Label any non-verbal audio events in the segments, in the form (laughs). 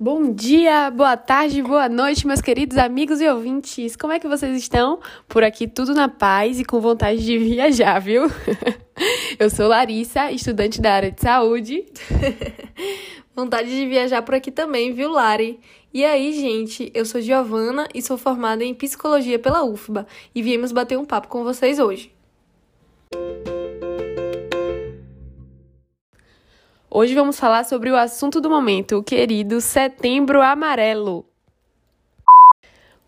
Bom dia, boa tarde, boa noite, meus queridos amigos e ouvintes. Como é que vocês estão? Por aqui tudo na paz e com vontade de (laughs) viajar, viu? (laughs) Eu sou Larissa, estudante da área de saúde. (laughs) vontade de viajar por aqui também, viu, Lari? E aí, gente, eu sou Giovana e sou formada em psicologia pela UFBA e viemos bater um papo com vocês hoje. Hoje vamos falar sobre o assunto do momento, o querido Setembro Amarelo.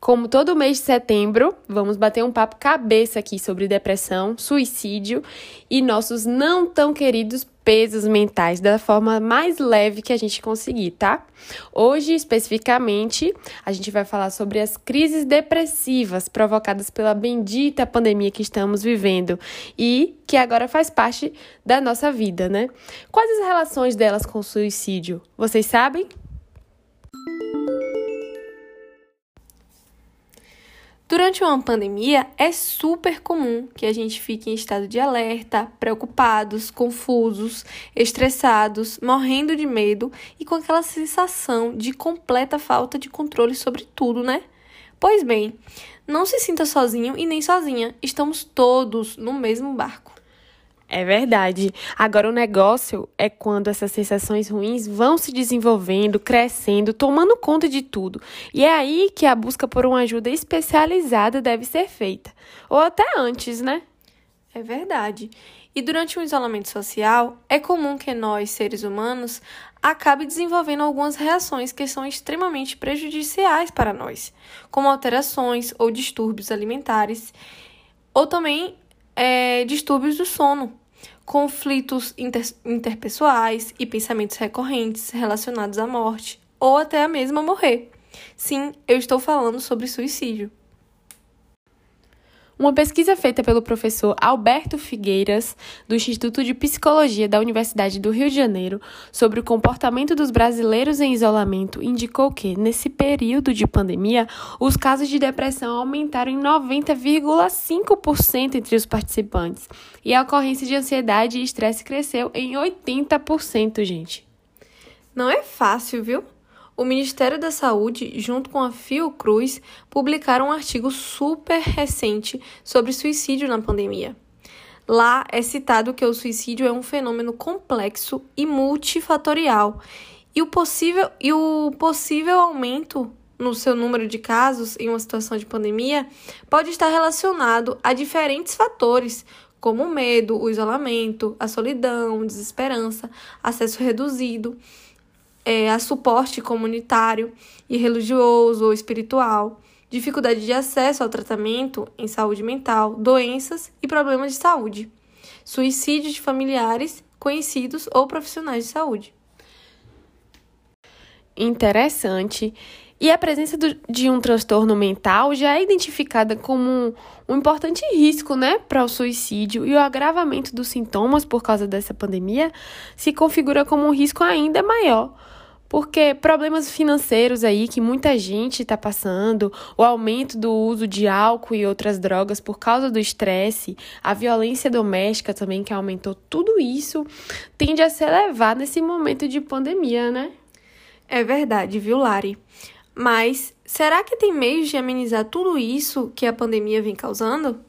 Como todo mês de setembro, vamos bater um papo cabeça aqui sobre depressão, suicídio e nossos não tão queridos pesos mentais da forma mais leve que a gente conseguir, tá? Hoje, especificamente, a gente vai falar sobre as crises depressivas provocadas pela bendita pandemia que estamos vivendo e que agora faz parte da nossa vida, né? Quais as relações delas com o suicídio? Vocês sabem? Durante uma pandemia, é super comum que a gente fique em estado de alerta, preocupados, confusos, estressados, morrendo de medo e com aquela sensação de completa falta de controle sobre tudo, né? Pois bem, não se sinta sozinho e nem sozinha, estamos todos no mesmo barco. É verdade. Agora o negócio é quando essas sensações ruins vão se desenvolvendo, crescendo, tomando conta de tudo. E é aí que a busca por uma ajuda especializada deve ser feita. Ou até antes, né? É verdade. E durante o isolamento social, é comum que nós, seres humanos, acabe desenvolvendo algumas reações que são extremamente prejudiciais para nós, como alterações ou distúrbios alimentares, ou também é, distúrbios do sono, conflitos inter interpessoais e pensamentos recorrentes relacionados à morte, ou até a mesma morrer. Sim, eu estou falando sobre suicídio. Uma pesquisa feita pelo professor Alberto Figueiras, do Instituto de Psicologia da Universidade do Rio de Janeiro, sobre o comportamento dos brasileiros em isolamento, indicou que, nesse período de pandemia, os casos de depressão aumentaram em 90,5% entre os participantes e a ocorrência de ansiedade e estresse cresceu em 80%, gente. Não é fácil, viu? O Ministério da Saúde, junto com a Fiocruz, publicaram um artigo super recente sobre suicídio na pandemia. Lá é citado que o suicídio é um fenômeno complexo e multifatorial, e o possível, e o possível aumento no seu número de casos em uma situação de pandemia pode estar relacionado a diferentes fatores, como o medo, o isolamento, a solidão, desesperança, acesso reduzido é, a suporte comunitário e religioso ou espiritual, dificuldade de acesso ao tratamento em saúde mental, doenças e problemas de saúde, suicídio de familiares, conhecidos ou profissionais de saúde. Interessante. E a presença do, de um transtorno mental já é identificada como um, um importante risco, né, para o suicídio e o agravamento dos sintomas por causa dessa pandemia se configura como um risco ainda maior porque problemas financeiros aí que muita gente está passando, o aumento do uso de álcool e outras drogas por causa do estresse, a violência doméstica também que aumentou, tudo isso tende a se elevar nesse momento de pandemia, né? É verdade, viu, Lari? Mas será que tem meios de amenizar tudo isso que a pandemia vem causando?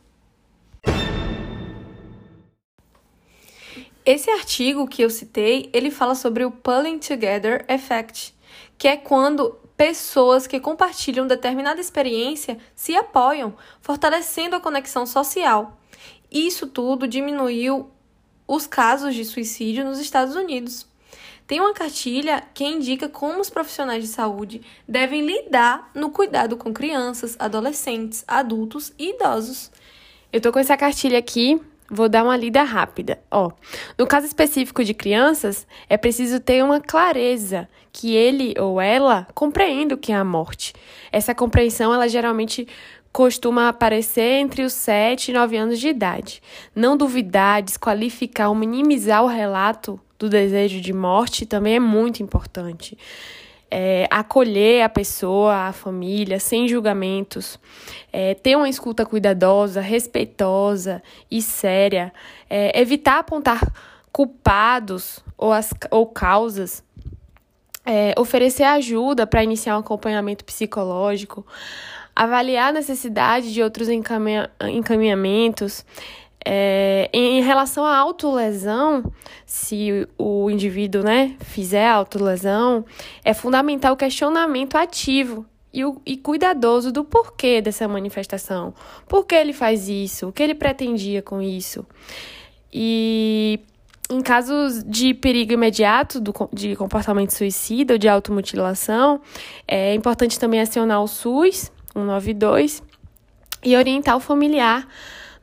Esse artigo que eu citei, ele fala sobre o Pulling Together Effect, que é quando pessoas que compartilham determinada experiência se apoiam, fortalecendo a conexão social. Isso tudo diminuiu os casos de suicídio nos Estados Unidos. Tem uma cartilha que indica como os profissionais de saúde devem lidar no cuidado com crianças, adolescentes, adultos e idosos. Eu tô com essa cartilha aqui Vou dar uma lida rápida. Ó, no caso específico de crianças, é preciso ter uma clareza que ele ou ela compreenda o que é a morte. Essa compreensão, ela geralmente costuma aparecer entre os 7 e 9 anos de idade. Não duvidar, desqualificar ou minimizar o relato do desejo de morte também é muito importante. É, acolher a pessoa, a família, sem julgamentos, é, ter uma escuta cuidadosa, respeitosa e séria, é, evitar apontar culpados ou, as, ou causas. É, oferecer ajuda para iniciar um acompanhamento psicológico, avaliar a necessidade de outros encaminha encaminhamentos. É, em relação à autolesão, se o indivíduo né, fizer autolesão, é fundamental o questionamento ativo e, o, e cuidadoso do porquê dessa manifestação. Por que ele faz isso? O que ele pretendia com isso? E em casos de perigo imediato do, de comportamento suicida ou de automutilação, é importante também acionar o SUS 192 e orientar o familiar,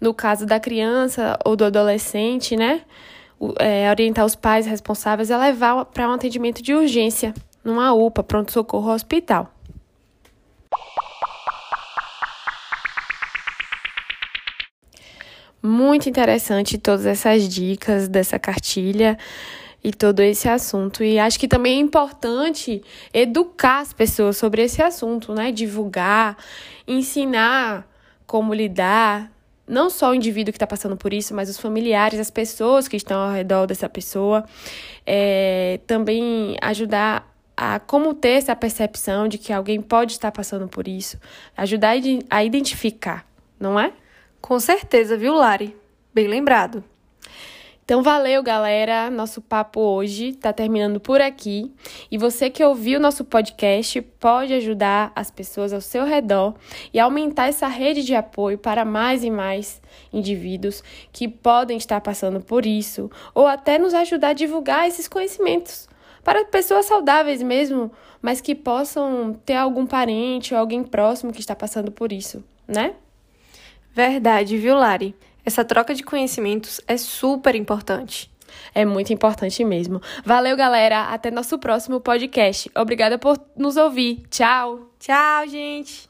no caso da criança ou do adolescente, né? É, orientar os pais responsáveis a levar para um atendimento de urgência numa UPA, pronto-socorro hospital. Muito interessante todas essas dicas dessa cartilha e todo esse assunto. E acho que também é importante educar as pessoas sobre esse assunto, né? Divulgar, ensinar como lidar, não só o indivíduo que está passando por isso, mas os familiares, as pessoas que estão ao redor dessa pessoa. É, também ajudar a como ter essa percepção de que alguém pode estar passando por isso, ajudar a identificar, não é? Com certeza, viu, Lari? Bem lembrado. Então valeu, galera. Nosso papo hoje está terminando por aqui. E você que ouviu nosso podcast pode ajudar as pessoas ao seu redor e aumentar essa rede de apoio para mais e mais indivíduos que podem estar passando por isso, ou até nos ajudar a divulgar esses conhecimentos para pessoas saudáveis mesmo, mas que possam ter algum parente ou alguém próximo que está passando por isso, né? Verdade, viu, Lari? Essa troca de conhecimentos é super importante. É muito importante mesmo. Valeu, galera. Até nosso próximo podcast. Obrigada por nos ouvir. Tchau. Tchau, gente.